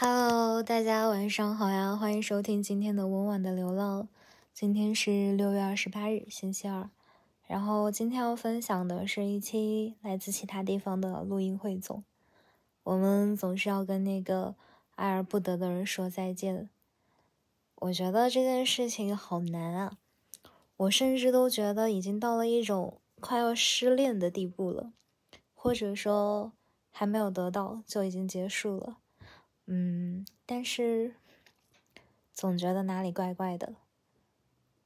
Hello，大家晚上好呀！欢迎收听今天的温婉的流浪。今天是六月二十八日，星期二。然后今天要分享的是一期来自其他地方的录音汇总。我们总是要跟那个爱而不得的人说再见。我觉得这件事情好难啊！我甚至都觉得已经到了一种快要失恋的地步了，或者说还没有得到就已经结束了。嗯，但是总觉得哪里怪怪的。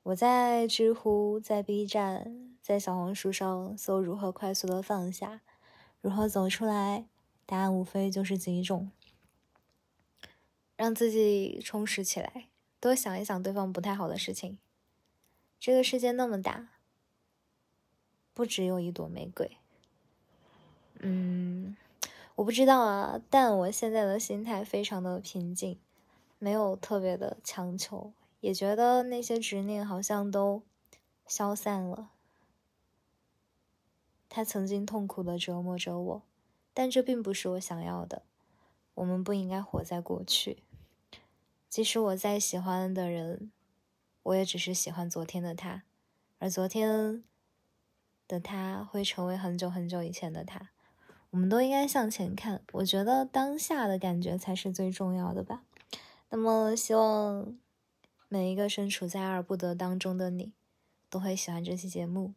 我在知乎、在 B 站、在小红书上搜如何快速的放下，如何走出来，答案无非就是几种：让自己充实起来，多想一想对方不太好的事情。这个世界那么大，不只有一朵玫瑰。嗯。我不知道啊，但我现在的心态非常的平静，没有特别的强求，也觉得那些执念好像都消散了。他曾经痛苦的折磨着我，但这并不是我想要的。我们不应该活在过去。即使我再喜欢的人，我也只是喜欢昨天的他，而昨天的他会成为很久很久以前的他。我们都应该向前看，我觉得当下的感觉才是最重要的吧。那么，希望每一个身处在爱而不得当中的你，都会喜欢这期节目。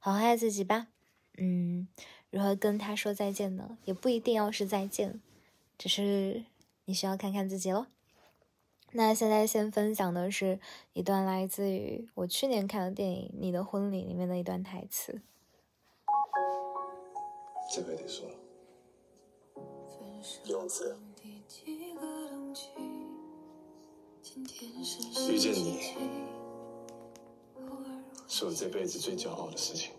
好好爱自己吧。嗯，如何跟他说再见呢？也不一定要是再见，只是你需要看看自己喽。那现在先分享的是一段来自于我去年看的电影《你的婚礼》里面的一段台词。这个得说，永子，遇见你是我这辈子最骄傲的事情，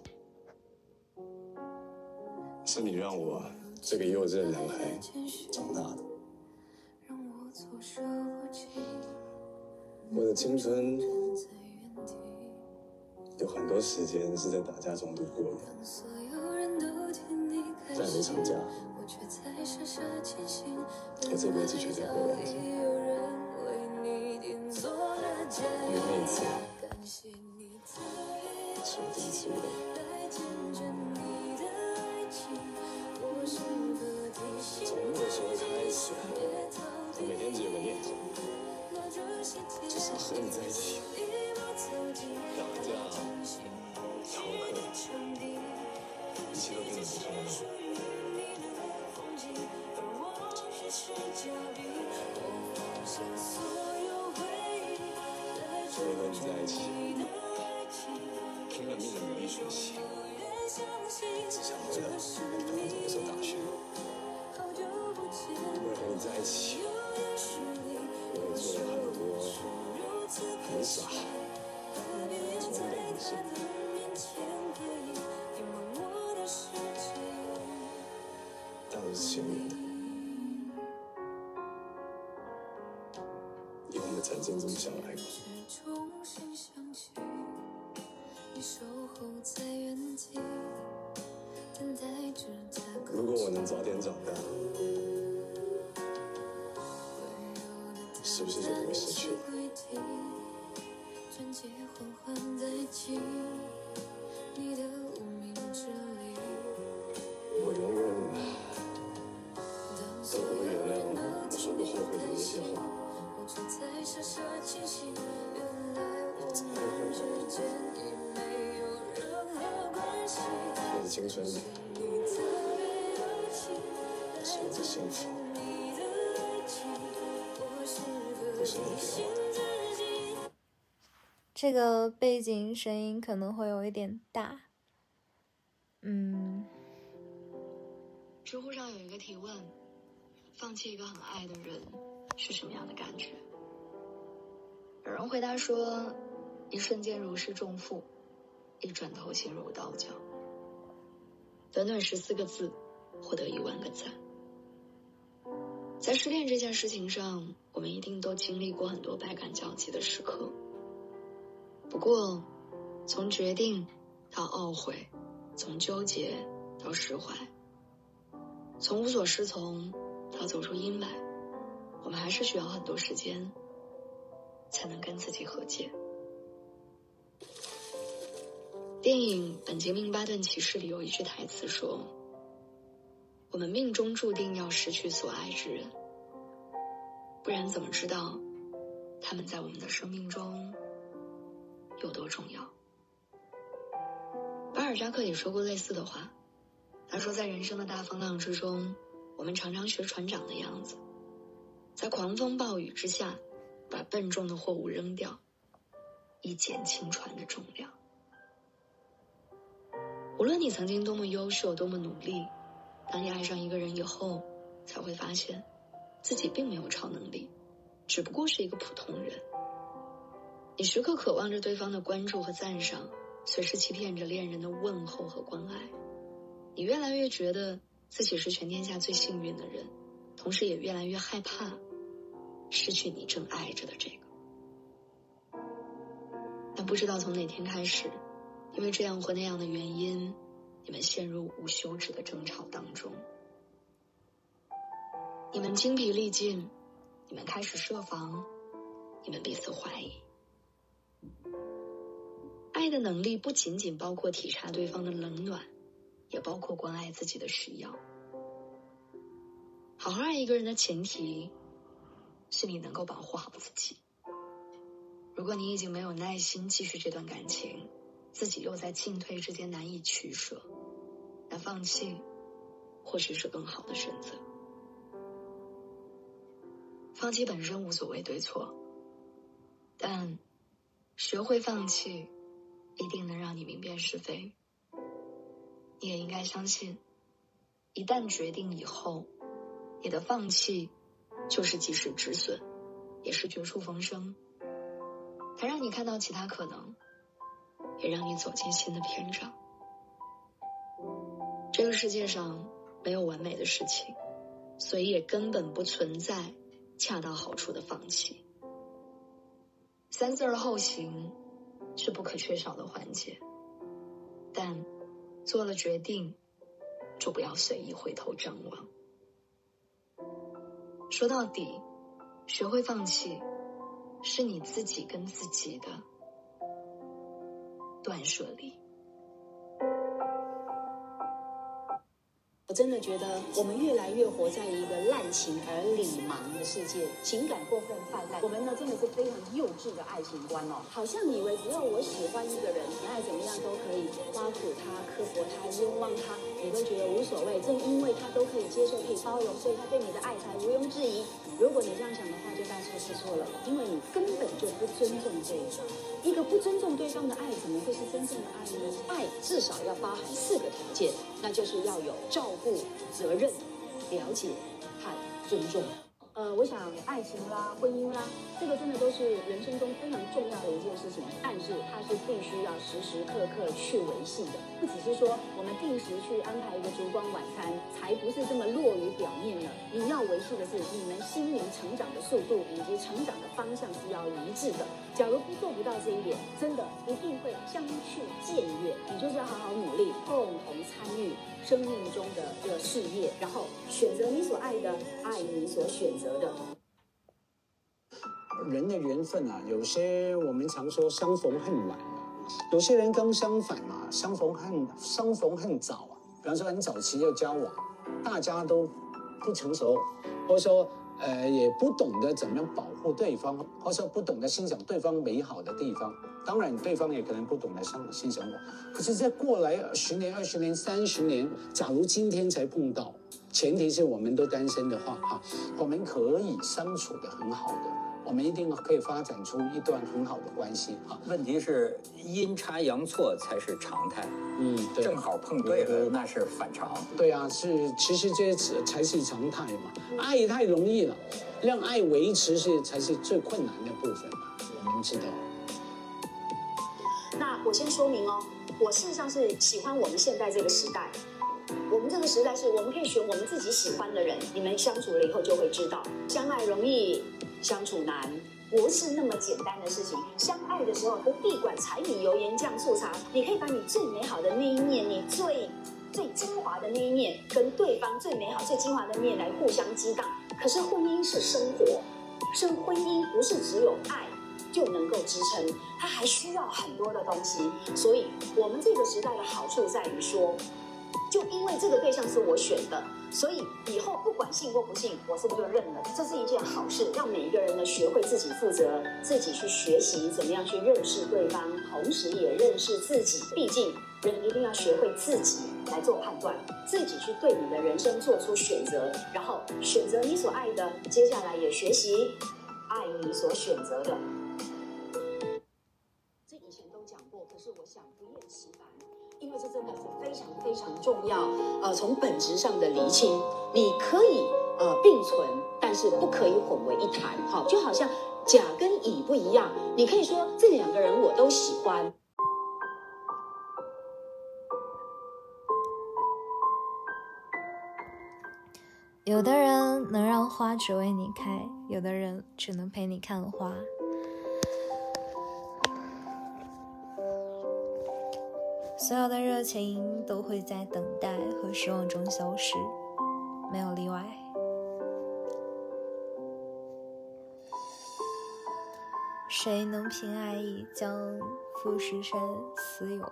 是你让我这个幼稚的男孩长大的。我的青春有很多时间是在打架中度过的。在没吵架，我这辈子绝对不会忘记。曾经这么相爱过。如果我能早点长大，是不是就不会失去了青春里，是我的幸福，不是你给我的。这个背景声音可能会有一点大，嗯。知乎上有一个提问：放弃一个很爱的人是什么样的感觉？有人回答说：“一瞬间如释重负，一转头心如刀绞。”短短十四个字，获得一万个赞。在失恋这件事情上，我们一定都经历过很多百感交集的时刻。不过，从决定到懊悔，从纠结到释怀，从无所适从到走出阴霾，我们还是需要很多时间，才能跟自己和解。电影《本杰明·巴顿骑士》里有一句台词说：“我们命中注定要失去所爱之人，不然怎么知道他们在我们的生命中有多重要？”巴尔扎克也说过类似的话。他说：“在人生的大风浪之中，我们常常学船长的样子，在狂风暴雨之下，把笨重的货物扔掉，以减轻船的重量。”无论你曾经多么优秀，多么努力，当你爱上一个人以后，才会发现，自己并没有超能力，只不过是一个普通人。你时刻渴望着对方的关注和赞赏，随时欺骗着恋人的问候和关爱。你越来越觉得自己是全天下最幸运的人，同时也越来越害怕失去你正爱着的这个。但不知道从哪天开始。因为这样或那样的原因，你们陷入无休止的争吵当中。你们精疲力尽，你们开始设防，你们彼此怀疑。爱的能力不仅仅包括体察对方的冷暖，也包括关爱自己的需要。好好爱一个人的前提，是你能够保护好自己。如果你已经没有耐心继续这段感情，自己又在进退之间难以取舍，那放弃或许是更好的选择。放弃本身无所谓对错，但学会放弃一定能让你明辨是非。你也应该相信，一旦决定以后，你的放弃就是及时止损，也是绝处逢生。它让你看到其他可能。也让你走进新的篇章。这个世界上没有完美的事情，所以也根本不存在恰到好处的放弃。三思而后行是不可缺少的环节，但做了决定就不要随意回头张望。说到底，学会放弃是你自己跟自己的。断舍离。我真的觉得我们越来越活在一个滥情而理盲的世界，情感过分泛滥。我们呢，真的是非常幼稚的爱情观哦，好像以为只要我喜欢一个人，你爱怎么样都可以，挖苦他、刻薄他、冤枉他，你都觉得无所谓。正因为他都可以接受、可以包容，所以他对你的爱才毋庸置疑。如果你这样想的话，就大错特错了，因为你根本就不尊重对方。一个不尊重对方的爱，怎么会是真正的爱呢？爱至少要包含四个条件，那就是要有照。顾、责任、了解和尊重。呃，我想爱情啦、婚姻啦，这个真的都是人生中非常重要的一件事情，但是它是必须要时时刻刻去维系的。不只是说我们定时去安排一个烛光晚餐，才不是这么落于表面的。你要维系的是你们心灵成长的速度以及成长的方向是要一致的。假如不做不到这一点，真的一定会相去渐远。你就是要好好努力，共同参与。生命中的这个事业，然后选择你所爱的，爱你所选择的。人的缘分啊，有些我们常说相逢恨晚有些人刚相反嘛，相逢恨相逢恨早啊。比方说很早期要交往，大家都不成熟，或者说。呃，也不懂得怎么样保护对方，或者不懂得欣赏对方美好的地方。当然，对方也可能不懂得欣欣赏我。可是，在过来十年、二十年、三十年，假如今天才碰到，前提是我们都单身的话，哈，我们可以相处的很好的。我们一定可以发展出一段很好的关系啊！问题是阴差阳错才是常态，嗯，正好碰对了那是反常。对啊，是其实这才是常态嘛。爱太容易了，让爱维持是才是最困难的部分嘛。我们知道。那我先说明哦，我事实上是喜欢我们现在这个时代。我们这个时代是我们可以选我们自己喜欢的人，你们相处了以后就会知道，相爱容易。相处难，不是那么简单的事情。相爱的时候，和地管柴米油盐酱醋茶，你可以把你最美好的那一面，你最最精华的那一面，跟对方最美好、最精华的面来互相激荡。可是婚姻是生活，是婚姻不是只有爱就能够支撑，它还需要很多的东西。所以，我们这个时代的好处在于说，就因为这个对象是我选的，所以以后不管信或不信，我是不是就认了？这是一件好事，让每一个人呢学会自己负责，自己去学习怎么样去认识对方，同时也认识自己。毕竟，人一定要学会自己来做判断，自己去对你的人生做出选择，然后选择你所爱的，接下来也学习爱你所选择的。因为这真的是非常非常重要。呃，从本质上的厘清，你可以呃并存，但是不可以混为一谈。好，就好像甲跟乙不一样，你可以说这两个人我都喜欢。有的人能让花只为你开，有的人只能陪你看花。所有的热情都会在等待和失望中消失，没有例外。谁能凭爱意将富士山私有？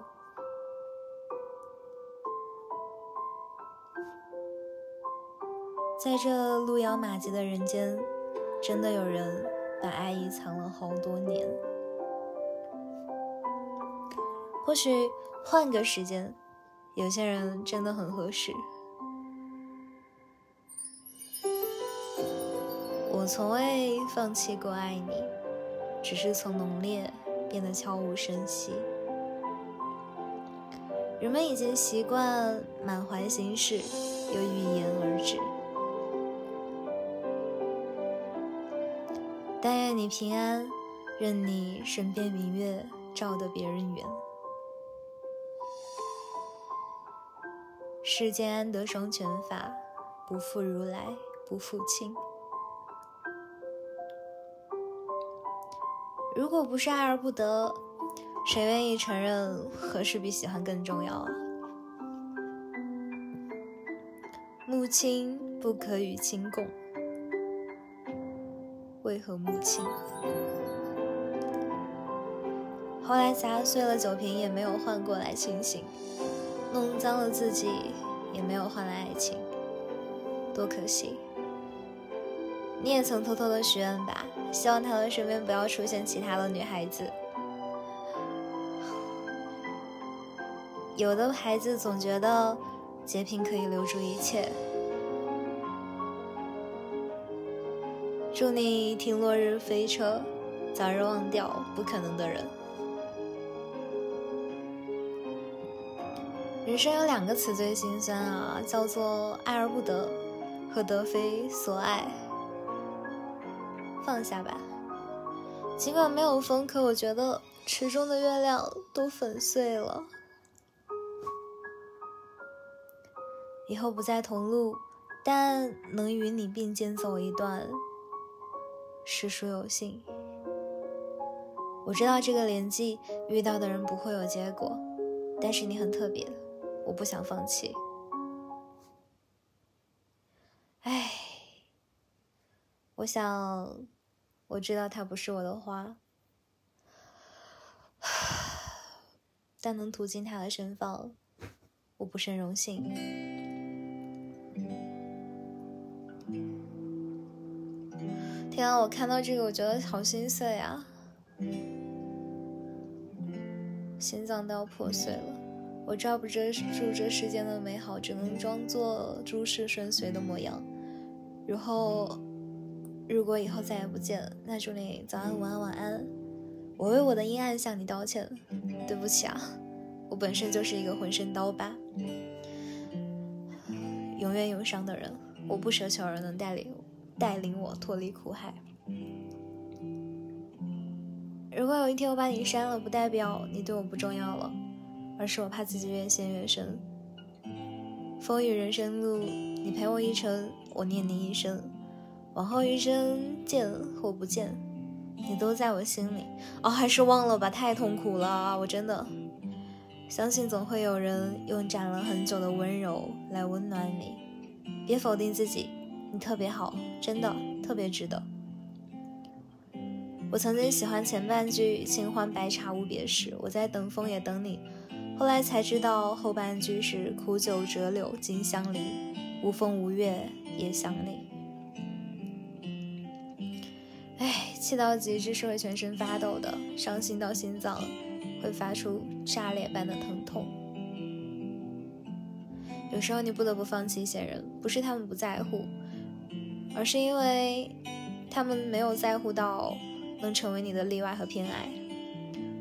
在这路遥马急的人间，真的有人把爱意藏了好多年。或许换个时间，有些人真的很合适。我从未放弃过爱你，只是从浓烈变得悄无声息。人们已经习惯满怀心事，又欲言而止。但愿你平安，任你身边明月照得别人圆。世间安得双全法，不负如来不负卿。如果不是爱而不得，谁愿意承认何事比喜欢更重要啊？母亲不可与亲共。为何母亲？后来砸碎了酒瓶，也没有换过来清醒；弄脏了自己，也没有换来爱情，多可惜！你也曾偷偷的许愿吧，希望他的身边不要出现其他的女孩子。有的孩子总觉得洁癖可以留住一切。祝你听落日飞车，早日忘掉不可能的人。人生有两个词最心酸啊，叫做爱而不得和得非所爱。放下吧，尽管没有风，可我觉得池中的月亮都粉碎了。以后不再同路，但能与你并肩走一段。实属有幸。我知道这个年纪遇到的人不会有结果，但是你很特别，我不想放弃。唉，我想，我知道它不是我的花，但能途经它的盛放，我不胜荣幸。天啊！我看到这个，我觉得好心碎啊，心脏都要破碎了。我抓不住这世间的美好，只能装作诸事顺遂的模样。然后，如果以后再也不见，那祝你早安、午安、晚安。我为我的阴暗向你道歉，对不起啊，我本身就是一个浑身刀疤、永远有伤的人。我不奢求有人能带领。带领我脱离苦海。如果有一天我把你删了，不代表你对我不重要了，而是我怕自己越陷越深。风雨人生路，你陪我一程，我念你一生。往后余生，见或不见，你都在我心里。哦，还是忘了吧，太痛苦了，我真的。相信总会有人用攒了很久的温柔来温暖你。别否定自己。你特别好，真的特别值得。我曾经喜欢前半句“清欢白茶无别时，我在等风也等你”，后来才知道后半句是“苦酒折柳今相离，无风无月也想你”。哎，气到极致是会全身发抖的，伤心到心脏会发出炸裂般的疼痛。有时候你不得不放弃一些人，不是他们不在乎。而是因为他们没有在乎到能成为你的例外和偏爱。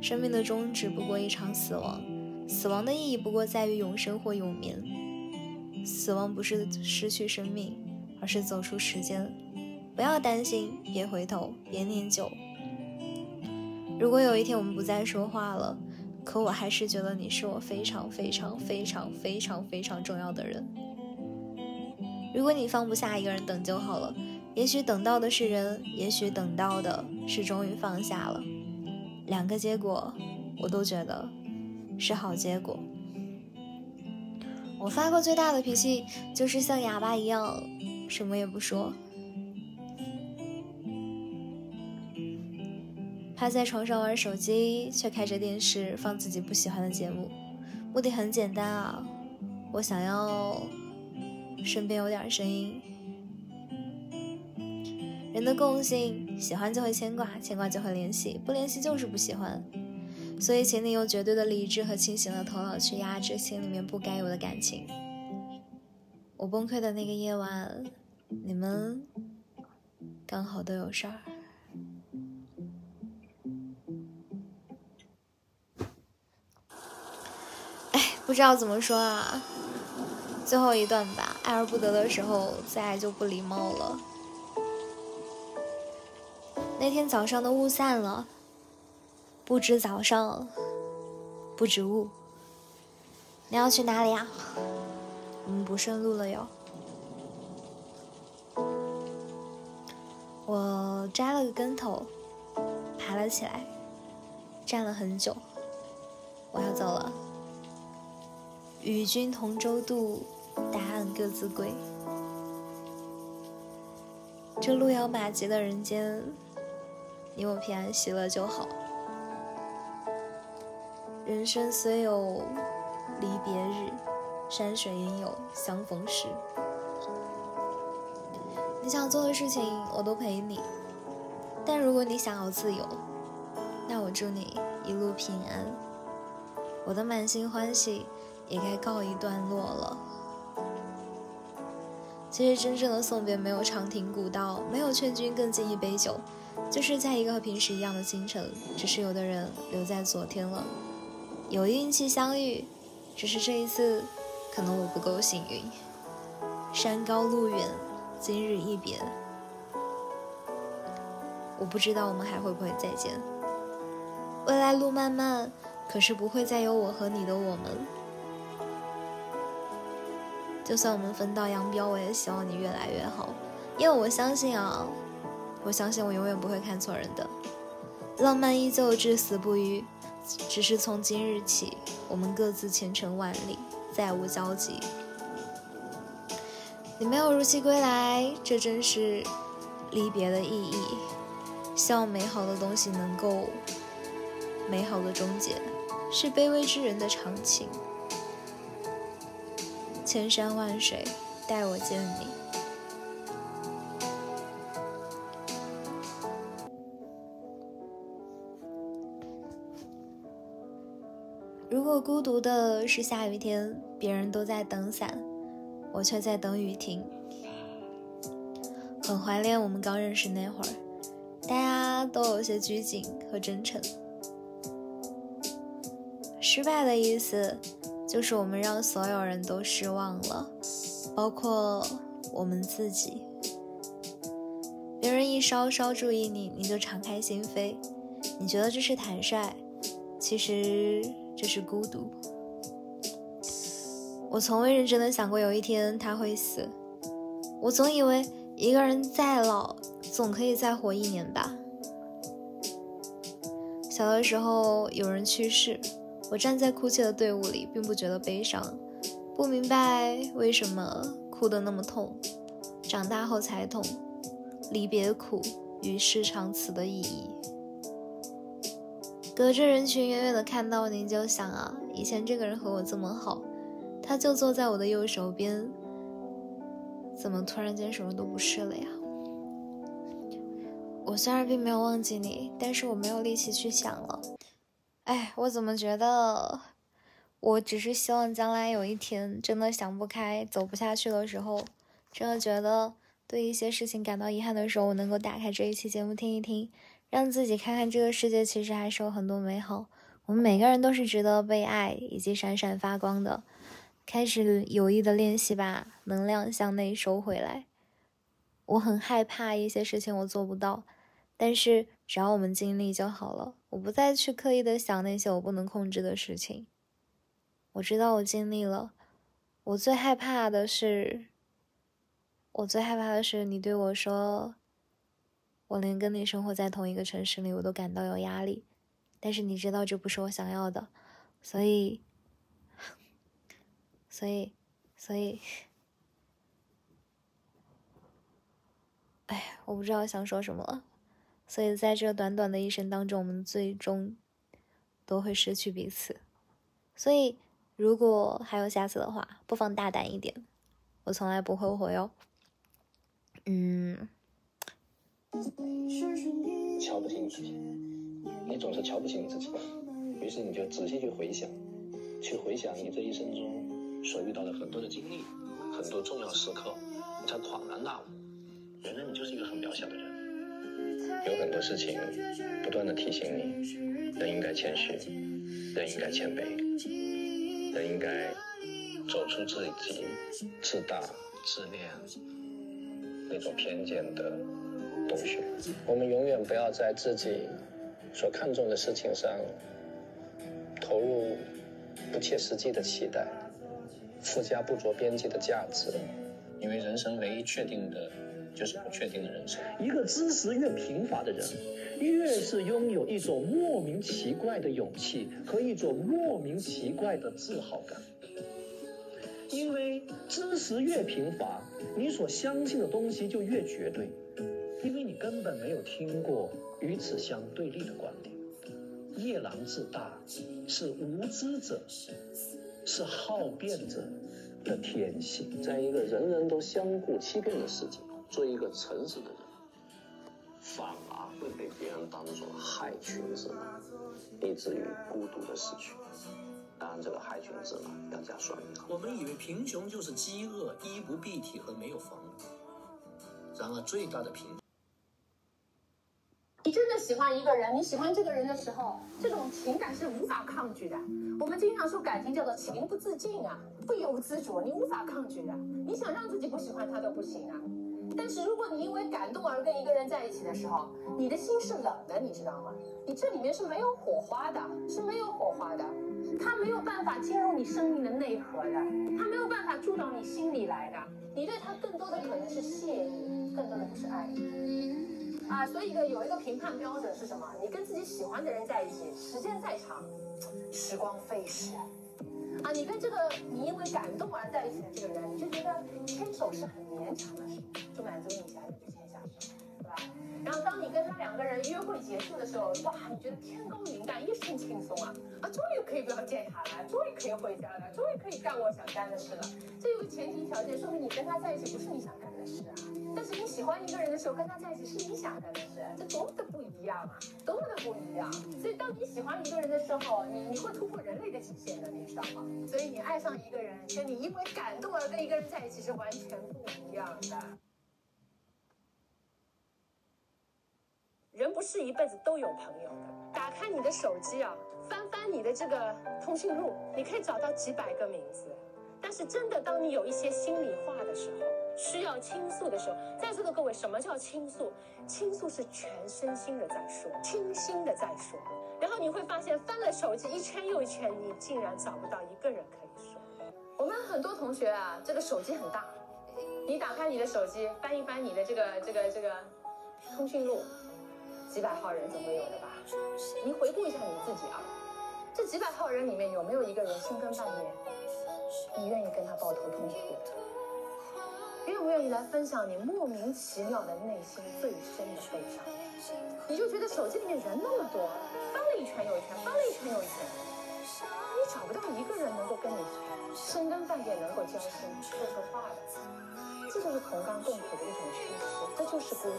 生命的终止不过一场死亡，死亡的意义不过在于永生或永眠。死亡不是失去生命，而是走出时间。不要担心，别回头，别念旧。如果有一天我们不再说话了，可我还是觉得你是我非常非常非常非常非常重要的人。如果你放不下一个人，等就好了。也许等到的是人，也许等到的是终于放下了。两个结果，我都觉得是好结果。我发过最大的脾气，就是像哑巴一样，什么也不说，趴在床上玩手机，却开着电视放自己不喜欢的节目。目的很简单啊，我想要。身边有点声音，人的共性，喜欢就会牵挂，牵挂就会联系，不联系就是不喜欢。所以，请你用绝对的理智和清醒的头脑去压制心里面不该有的感情。我崩溃的那个夜晚，你们刚好都有事儿。哎，不知道怎么说啊。最后一段吧，爱而不得的时候，再爱就不礼貌了。那天早上的雾散了，不止早上，不止雾。你要去哪里呀？我们不顺路了哟。我摘了个跟头，爬了起来，站了很久。我要走了。与君同舟渡。答案各自归。这路遥马急的人间，你我平安喜乐就好。人生虽有离别日，山水应有相逢时。你想做的事情，我都陪你。但如果你想要自由，那我祝你一路平安。我的满心欢喜也该告一段落了。其实真正的送别没有长亭古道，没有劝君更尽一杯酒，就是在一个和平时一样的清晨。只是有的人留在昨天了，有运气相遇，只是这一次，可能我不够幸运。山高路远，今日一别，我不知道我们还会不会再见。未来路漫漫，可是不会再有我和你的我们。就算我们分道扬镳，我也希望你越来越好，因为我相信啊，我相信我永远不会看错人的。浪漫依旧，至死不渝，只是从今日起，我们各自前程万里，再无交集。你没有如期归来，这正是离别的意义。希望美好的东西能够美好的终结，是卑微之人的常情。千山万水，待我见你。孤独的是下雨天，别人都在等伞，我却在等雨停。很怀念我们刚认识那会儿，大家都有些拘谨和真诚。失败的意思。就是我们让所有人都失望了，包括我们自己。别人一稍稍注意你，你就敞开心扉，你觉得这是坦率，其实这是孤独。我从未认真的想过有一天他会死，我总以为一个人再老，总可以再活一年吧。小的时候有人去世。我站在哭泣的队伍里，并不觉得悲伤，不明白为什么哭得那么痛。长大后才懂离别苦与世长辞的意义。隔着人群远远的看到你，就想啊，以前这个人和我这么好，他就坐在我的右手边，怎么突然间什么都不是了呀？我虽然并没有忘记你，但是我没有力气去想了。哎，我怎么觉得，我只是希望将来有一天真的想不开、走不下去的时候，真的觉得对一些事情感到遗憾的时候，我能够打开这一期节目听一听。让自己看看这个世界其实还是有很多美好，我们每个人都是值得被爱以及闪闪发光的。开始有意的练习吧，能量向内收回来。我很害怕一些事情我做不到，但是只要我们尽力就好了。我不再去刻意的想那些我不能控制的事情。我知道我尽力了。我最害怕的是，我最害怕的是你对我说。我连跟你生活在同一个城市里，我都感到有压力。但是你知道这不是我想要的，所以，所以，所以，哎，我不知道想说什么了。所以在这短短的一生当中，我们最终都会失去彼此。所以，如果还有下次的话，不妨大胆一点，我从来不后悔哦。嗯。瞧不起你自己，你总是瞧不起你自己，于是你就仔细去回想，去回想你这一生中所遇到的很多的经历，很多重要时刻，你才恍然大悟，原来你就是一个很渺小的人。有很多事情不断的提醒你，人应该谦虚，人应该谦卑，人应该走出自己自大自恋那种偏见的。东西，我们永远不要在自己所看重的事情上投入不切实际的期待，附加不着边际的价值，因为人生唯一确定的就是不确定的人生。一个知识越贫乏的人，越是拥有一种莫名奇怪的勇气和一种莫名奇怪的自豪感，因为知识越贫乏，你所相信的东西就越绝对。因为你根本没有听过与此相对立的观点。夜郎自大是无知者，是好辩者的天性。在一个人人都相互欺骗的世界，做一个诚实的人，反而会被别人当作害群之马，以至于孤独的死去。当然，这个害群之马要加算命。我们以为贫穷就是饥饿、衣不蔽体和没有房。然而，最大的贫。你真的喜欢一个人，你喜欢这个人的时候，这种情感是无法抗拒的。我们经常说感情叫做情不自禁啊，不由自主，你无法抗拒的。你想让自己不喜欢他都不行啊。但是如果你因为感动而跟一个人在一起的时候，你的心是冷的，你知道吗？你这里面是没有火花的，是没有火花的。他没有办法进入你生命的内核的，他没有办法住到你心里来的。你对他更多的可能是谢意，更多的不是爱意。啊，所以一个有一个评判标准是什么？你跟自己喜欢的人在一起，时间再长，时光飞逝。啊，你跟这个你因为感动而在一起的这个人，你就觉得牵手是很勉强的事，就满足你一下就行，然后当你跟他两个人约会结束的时候，哇，你觉得天高云淡，一身轻松啊！啊，终于可以不要见他了，终于可以回家了，终于可以干我想干的事了。这有个前提条件，说明你跟他在一起不是你想干的事啊。但是你喜欢一个人的时候，跟他在一起是你想干的事，这多么的不一样啊，多么的不一样。所以当你喜欢一个人的时候，你你会突破人类的极限的，你知道吗？所以你爱上一个人，跟你因为感动而跟一个人在一起是完全不一样的。人不是一辈子都有朋友的。打开你的手机啊，翻翻你的这个通讯录，你可以找到几百个名字。但是真的，当你有一些心里话的时候，需要倾诉的时候，在座的各位，什么叫倾诉？倾诉是全身心的在说，倾心的在说。然后你会发现，翻了手机一圈又一圈，你竟然找不到一个人可以说。我们很多同学啊，这个手机很大，你打开你的手机，翻一翻你的这个这个这个通讯录，几百号人总会有的吧？你回顾一下你自己啊，这几百号人里面有没有一个人深更半夜，你愿意跟他抱头痛哭的？愿不愿意来分享你莫名其妙的内心最深的悲伤？你就觉得手机里面人那么多，翻了一圈又一圈，翻了一圈又一圈，你找不到一个人能够跟你深更半夜能够交心说说话的，这就是同甘共苦的一种趋势，这就是孤独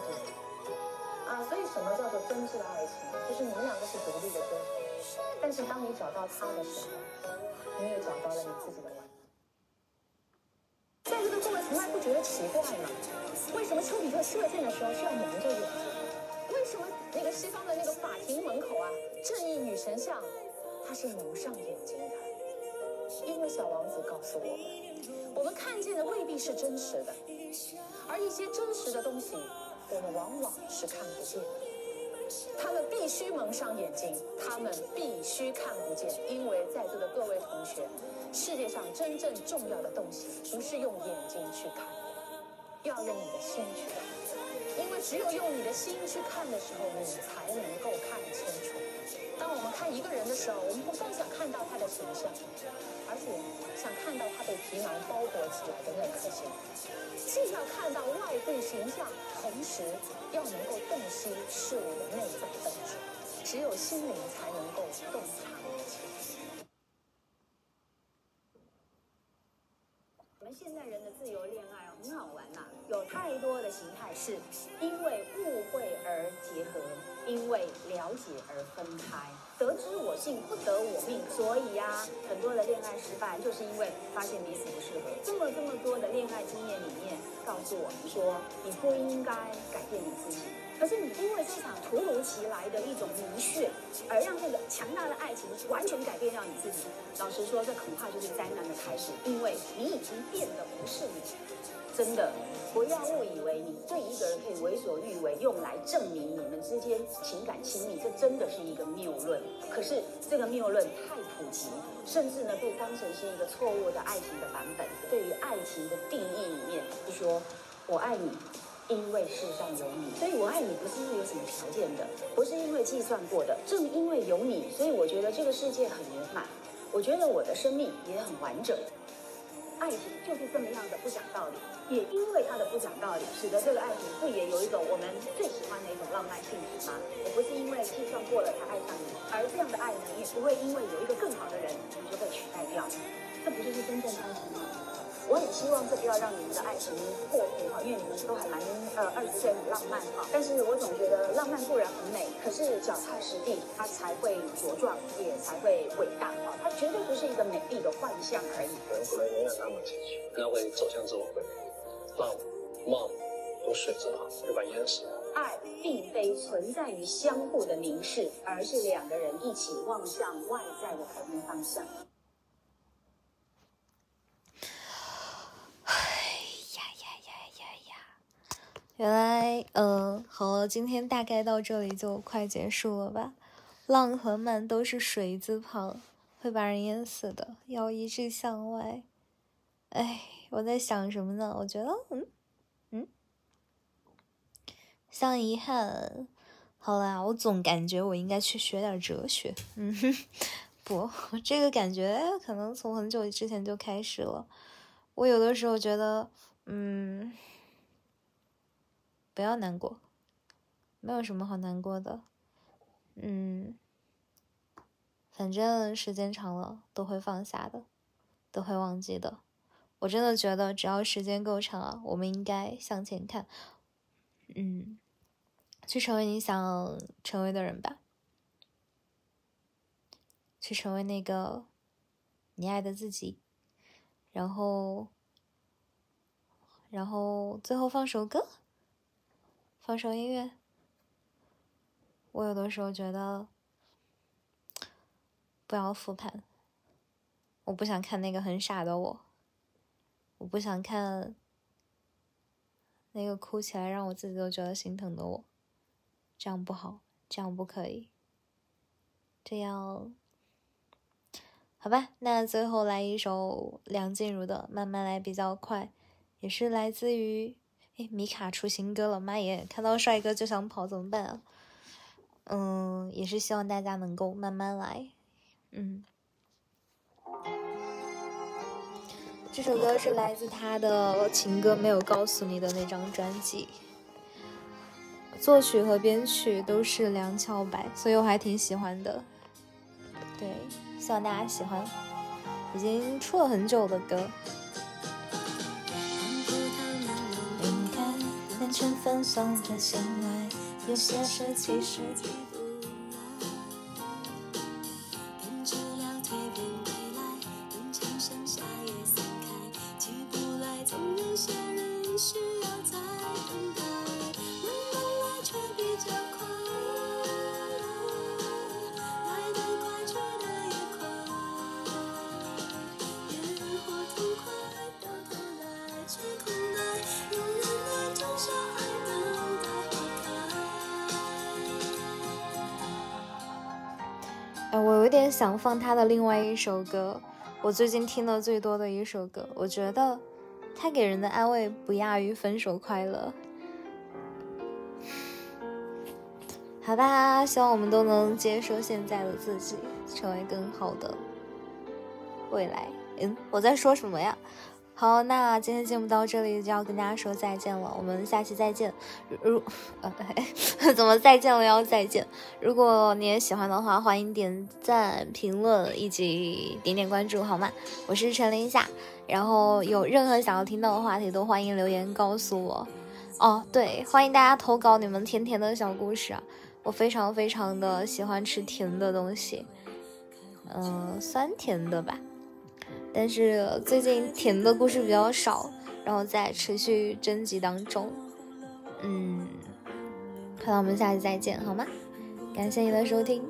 啊！所以什么叫做真挚的爱情？就是你们两个是独立的个体，但是当你找到他的时候，你也找到了你自己的完。在座的各位从来不觉得奇怪吗？为什么丘比特射箭的时候需要蒙着眼睛？为什么那个西方的那个法庭门口啊，正义女神像，它是蒙上眼睛的？因为小王子告诉我们，我们看见的未必是真实的，而一些真实的东西，我们往往是看不见的。他们必须蒙上眼睛，他们必须看不见，因为在座的各位同学，世界上真正重要的东西不是用眼睛去看，要用你的心去看，因为只有用你的心去看的时候，你才能够看清楚。当我们看一个人的时候，我们不光想看到他的形象，而且想看到他被皮囊包裹起来的那颗心，既要看到外部形象，同时要能够洞悉事物的内在本质。只有心灵才能够洞察一切。我们现在人的自由恋爱，很好玩呐、有太多的形态是因为误会而结合，因为了解而分开。得知我幸不得我命，所以呀、很多的恋爱失败就是因为发现彼此不适合。这么这么多的恋爱经验里面，告诉我们说，你不应该改变你自己，可是你因为这场突如其来的一种迷眩，而让这个强大的爱情完全改变掉你自己。老实说，这恐怕就是灾难的开始，因为你已经变得不是你。真的，不要误以为你对一个人可以为所欲为，用来证明你们之间情感亲密，这真的是一个谬论。可是这个谬论太普及，甚至呢被当成是一个错误的爱情的版本。对于爱情的定义里面，是说我爱你，因为世上有你，所以我爱你不是因为有什么条件的，不是因为计算过的，正因为有你，所以我觉得这个世界很圆满，我觉得我的生命也很完整。爱情就是这么样的不讲道理，也因为它的不讲道理，使得这个爱情不也有一种我们最喜欢的一种浪漫性质吗？我不是因为计算过了才爱上你，而这样的爱呢，也不会因为有一个更好的人你就被取代掉，这不就是真正的爱情吗？我很希望这不要让你们的爱情破灭哈，因为你们都还蛮呃二十岁很浪漫哈，但是我总觉得浪漫固然很美，可是脚踏实地，它才会茁壮，也才会伟大哈，它绝对不是一个美丽的幻象而已。人不能永远那么进取，那会走向自我毁灭，让梦都水着了，就把淹死。爱并非存在于相互的凝视，而是两个人一起望向外在的同一方向。呀呀呀呀呀！原来，嗯，好了，今天大概到这里就快结束了吧。浪和漫都是水字旁，会把人淹死的，要一致向外。哎，我在想什么呢？我觉得，嗯嗯，像遗憾。好啦，我总感觉我应该去学点哲学。嗯哼，不，这个感觉可能从很久之前就开始了。我有的时候觉得，嗯，不要难过，没有什么好难过的，嗯，反正时间长了都会放下的，都会忘记的。我真的觉得，只要时间够长啊，我们应该向前看，嗯，去成为你想成为的人吧，去成为那个你爱的自己。然后，然后最后放首歌，放首音乐。我有的时候觉得，不要复盘。我不想看那个很傻的我，我不想看那个哭起来让我自己都觉得心疼的我。这样不好，这样不可以，这样。好吧，那最后来一首梁静茹的《慢慢来》比较快，也是来自于诶米卡出新歌了，妈耶！看到帅哥就想跑，怎么办啊？嗯，也是希望大家能够慢慢来，嗯。这首歌是来自他的情歌没有告诉你的那张专辑，作曲和编曲都是梁翘柏，所以我还挺喜欢的。对，希望大家喜欢，已经出了很久的歌。完全放松的醒来，有些事其实。哎，我有点想放他的另外一首歌，我最近听的最多的一首歌，我觉得他给人的安慰不亚于《分手快乐》。好吧，希望我们都能接受现在的自己，成为更好的未来。嗯，我在说什么呀？好，那今天节目到这里就要跟大家说再见了，我们下期再见。如呃，怎么再见了要再见？如果你也喜欢的话，欢迎点赞、评论以及点点关注，好吗？我是陈林夏，然后有任何想要听到的话题都欢迎留言告诉我。哦，对，欢迎大家投稿你们甜甜的小故事啊，我非常非常的喜欢吃甜的东西，嗯、酸甜的吧。但是最近甜的故事比较少，然后在持续征集当中。嗯，看到我们下期再见，好吗？感谢你的收听。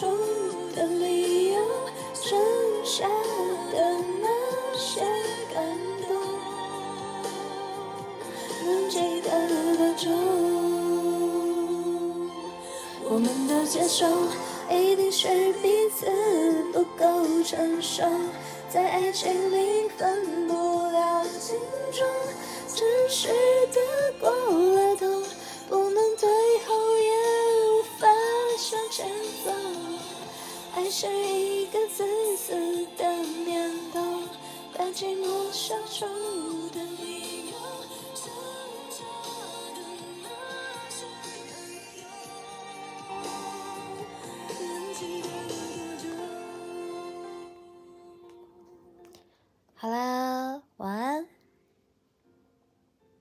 出的理由，剩下的那些感动。能记得多久？我们都接受，一定是彼此不够成熟，在爱情里分不了轻重，真实